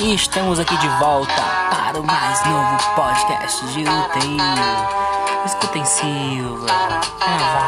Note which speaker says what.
Speaker 1: E estamos aqui de volta para o mais novo podcast de UTI. Escutem Silva. Ah, vai.